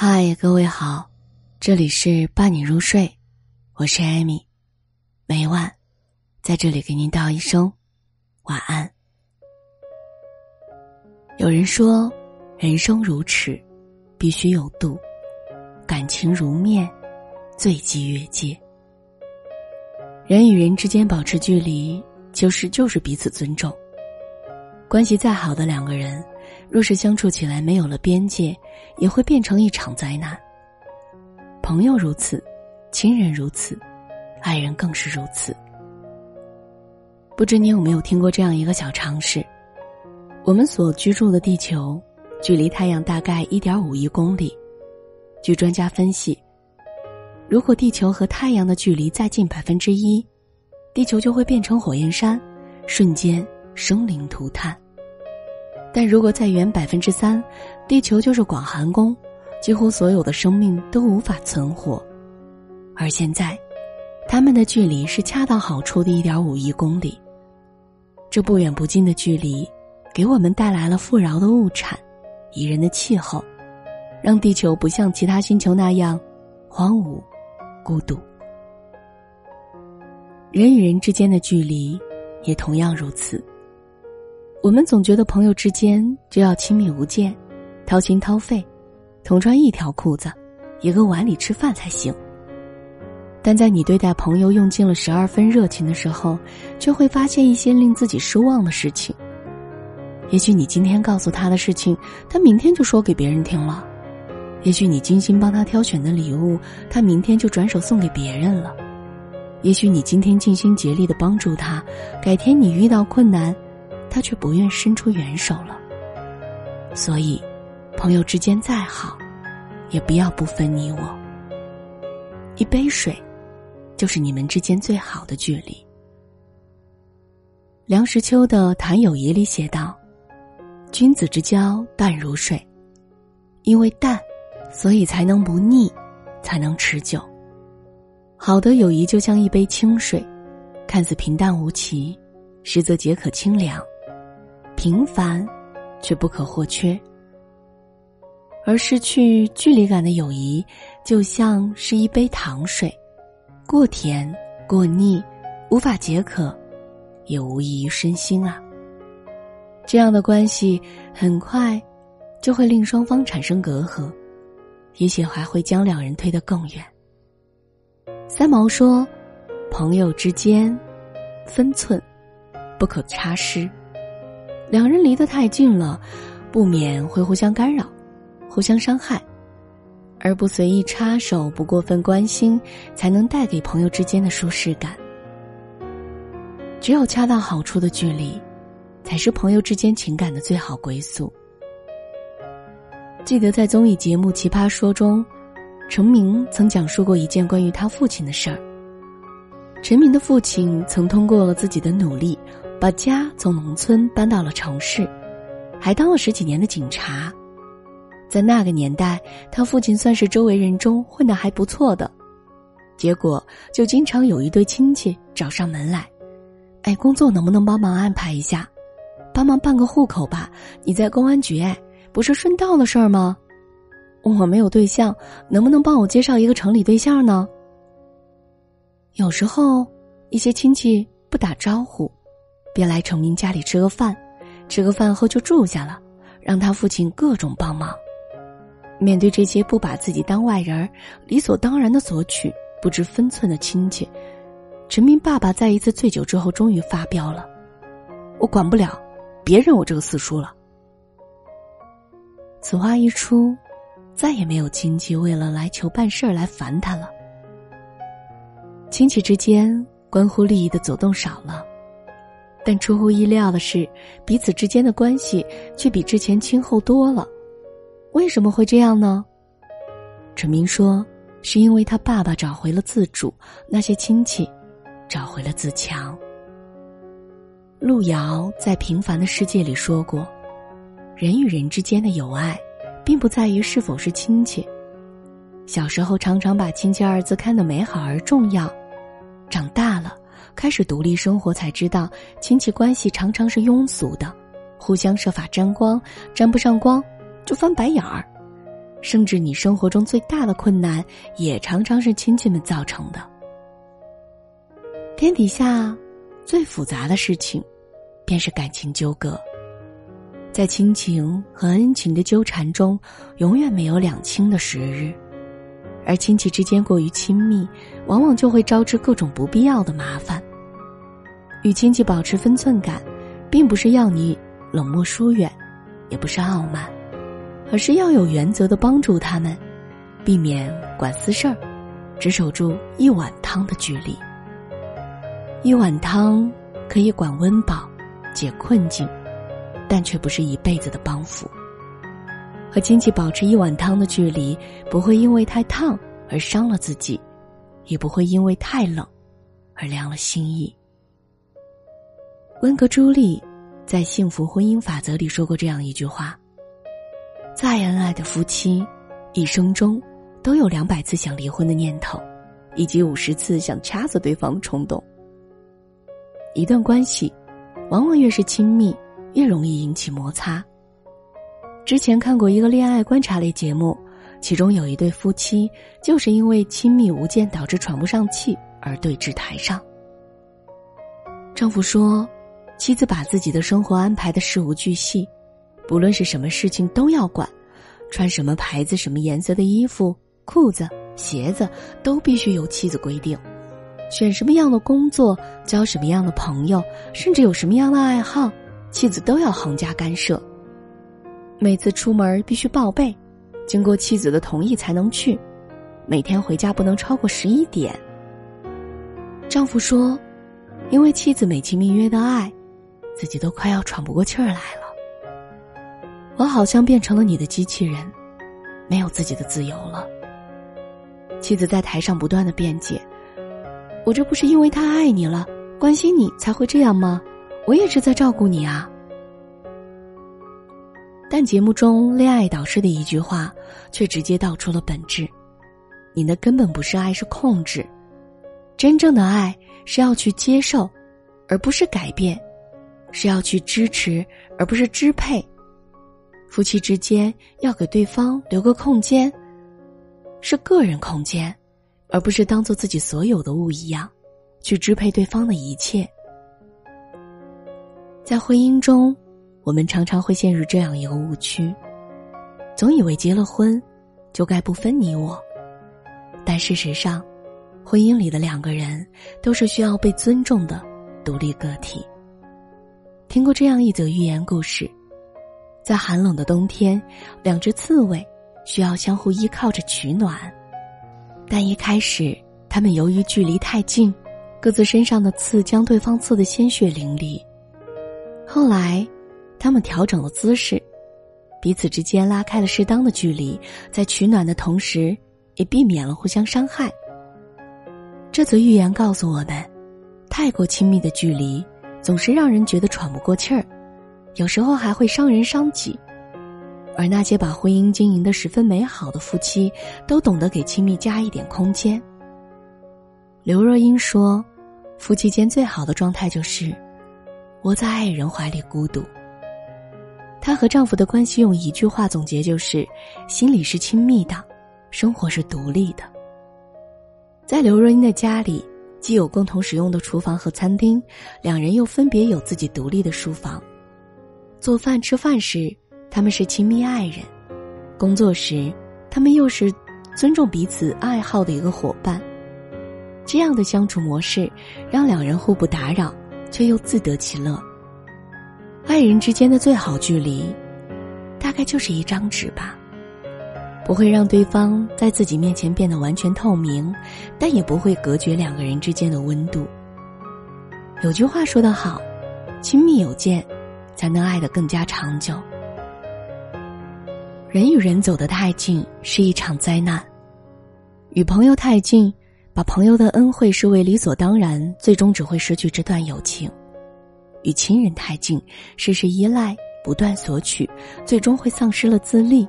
嗨，各位好，这里是伴你入睡，我是艾米，每晚在这里给您道一声晚安。有人说，人生如尺，必须有度；感情如面，最忌越界。人与人之间保持距离，就是就是彼此尊重。关系再好的两个人。若是相处起来没有了边界，也会变成一场灾难。朋友如此，亲人如此，爱人更是如此。不知你有没有听过这样一个小常识：我们所居住的地球，距离太阳大概一点五亿公里。据专家分析，如果地球和太阳的距离再近百分之一，地球就会变成火焰山，瞬间生灵涂炭。但如果再远百分之三，地球就是广寒宫，几乎所有的生命都无法存活。而现在，它们的距离是恰到好处的一点五亿公里。这不远不近的距离，给我们带来了富饶的物产、宜人的气候，让地球不像其他星球那样荒芜、孤独。人与人之间的距离，也同样如此。我们总觉得朋友之间就要亲密无间，掏心掏肺，同穿一条裤子，一个碗里吃饭才行。但在你对待朋友用尽了十二分热情的时候，却会发现一些令自己失望的事情。也许你今天告诉他的事情，他明天就说给别人听了；也许你精心帮他挑选的礼物，他明天就转手送给别人了；也许你今天尽心竭力的帮助他，改天你遇到困难。他却不愿伸出援手了。所以，朋友之间再好，也不要不分你我。一杯水，就是你们之间最好的距离。梁实秋的《谈友谊》里写道：“君子之交淡如水，因为淡，所以才能不腻，才能持久。好的友谊就像一杯清水，看似平淡无奇，实则解渴清凉。”平凡，却不可或缺。而失去距离感的友谊，就像是一杯糖水，过甜过腻，无法解渴，也无益于身心啊。这样的关系很快就会令双方产生隔阂，也许还会将两人推得更远。三毛说：“朋友之间，分寸不可差失。”两人离得太近了，不免会互相干扰，互相伤害，而不随意插手，不过分关心，才能带给朋友之间的舒适感。只有恰到好处的距离，才是朋友之间情感的最好归宿。记得在综艺节目《奇葩说》中，陈明曾讲述过一件关于他父亲的事儿。陈明的父亲曾通过了自己的努力。把家从农村搬到了城市，还当了十几年的警察。在那个年代，他父亲算是周围人中混得还不错的。结果，就经常有一对亲戚找上门来：“哎，工作能不能帮忙安排一下？帮忙办个户口吧？你在公安局，哎，不是顺道的事儿吗？我没有对象，能不能帮我介绍一个城里对象呢？”有时候，一些亲戚不打招呼。便来成明家里吃个饭，吃个饭后就住下了，让他父亲各种帮忙。面对这些不把自己当外人、理所当然的索取、不知分寸的亲戚，陈明爸爸在一次醉酒之后，终于发飙了：“我管不了，别认我这个四叔了。”此话一出，再也没有亲戚为了来求办事儿来烦他了。亲戚之间关乎利益的走动少了。但出乎意料的是，彼此之间的关系却比之前亲厚多了。为什么会这样呢？陈明说：“是因为他爸爸找回了自主，那些亲戚找回了自强。”路遥在《平凡的世界》里说过：“人与人之间的友爱，并不在于是否是亲戚。小时候常常把‘亲戚’二字看得美好而重要，长大了。”开始独立生活，才知道亲戚关系常常是庸俗的，互相设法沾光，沾不上光就翻白眼儿。甚至你生活中最大的困难，也常常是亲戚们造成的。天底下最复杂的事情，便是感情纠葛。在亲情和恩情的纠缠中，永远没有两清的时日。而亲戚之间过于亲密，往往就会招致各种不必要的麻烦。与亲戚保持分寸感，并不是要你冷漠疏远，也不是傲慢，而是要有原则的帮助他们，避免管私事儿，只守住一碗汤的距离。一碗汤可以管温饱，解困境，但却不是一辈子的帮扶。和亲戚保持一碗汤的距离，不会因为太烫而伤了自己，也不会因为太冷而凉了心意。温格朱莉在《幸福婚姻法则》里说过这样一句话：“再恩爱的夫妻，一生中都有两百次想离婚的念头，以及五十次想掐死对方的冲动。一段关系，往往越是亲密，越容易引起摩擦。”之前看过一个恋爱观察类节目，其中有一对夫妻就是因为亲密无间导致喘不上气而对峙台上。丈夫说，妻子把自己的生活安排的事无巨细，不论是什么事情都要管，穿什么牌子、什么颜色的衣服、裤子、鞋子都必须由妻子规定，选什么样的工作、交什么样的朋友，甚至有什么样的爱好，妻子都要横加干涉。每次出门必须报备，经过妻子的同意才能去。每天回家不能超过十一点。丈夫说：“因为妻子美其名曰的爱，自己都快要喘不过气儿来了。我好像变成了你的机器人，没有自己的自由了。”妻子在台上不断的辩解：“我这不是因为太爱你了，关心你才会这样吗？我也是在照顾你啊。”但节目中恋爱导师的一句话，却直接道出了本质：你的根本不是爱，是控制。真正的爱是要去接受，而不是改变；是要去支持，而不是支配。夫妻之间要给对方留个空间，是个人空间，而不是当做自己所有的物一样，去支配对方的一切。在婚姻中。我们常常会陷入这样一个误区，总以为结了婚就该不分你我，但事实上，婚姻里的两个人都是需要被尊重的独立个体。听过这样一则寓言故事，在寒冷的冬天，两只刺猬需要相互依靠着取暖，但一开始他们由于距离太近，各自身上的刺将对方刺得鲜血淋漓，后来。他们调整了姿势，彼此之间拉开了适当的距离，在取暖的同时，也避免了互相伤害。这则寓言告诉我们，太过亲密的距离总是让人觉得喘不过气儿，有时候还会伤人伤己。而那些把婚姻经营的十分美好的夫妻，都懂得给亲密加一点空间。刘若英说：“夫妻间最好的状态就是窝在爱人怀里孤独。”她和丈夫的关系用一句话总结就是：心里是亲密的，生活是独立的。在刘若英的家里，既有共同使用的厨房和餐厅，两人又分别有自己独立的书房。做饭吃饭时，他们是亲密爱人；工作时，他们又是尊重彼此爱好的一个伙伴。这样的相处模式，让两人互不打扰，却又自得其乐。爱人之间的最好距离，大概就是一张纸吧，不会让对方在自己面前变得完全透明，但也不会隔绝两个人之间的温度。有句话说得好，亲密有间，才能爱得更加长久。人与人走得太近是一场灾难，与朋友太近，把朋友的恩惠视为理所当然，最终只会失去这段友情。与亲人太近，事事依赖，不断索取，最终会丧失了自立；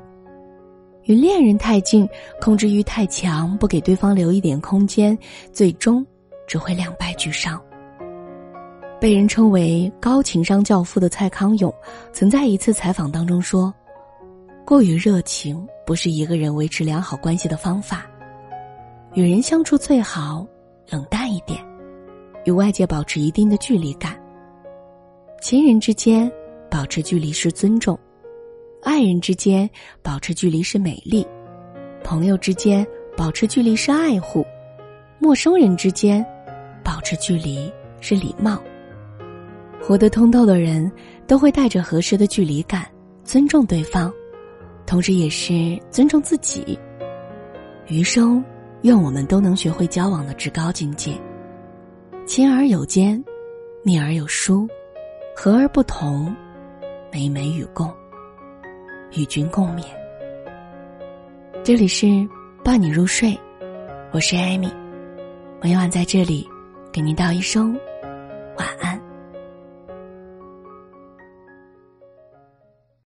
与恋人太近，控制欲太强，不给对方留一点空间，最终只会两败俱伤。被人称为高情商教父的蔡康永，曾在一次采访当中说：“过于热情不是一个人维持良好关系的方法。与人相处最好冷淡一点，与外界保持一定的距离感。亲人之间保持距离是尊重，爱人之间保持距离是美丽，朋友之间保持距离是爱护，陌生人之间保持距离是礼貌。活得通透的人，都会带着合适的距离感，尊重对方，同时也是尊重自己。余生。愿我们都能学会交往的至高境界。亲而有间，密而有疏，和而不同，美美与共，与君共勉。这里是伴你入睡，我是艾米，每晚在这里给您道一声晚安。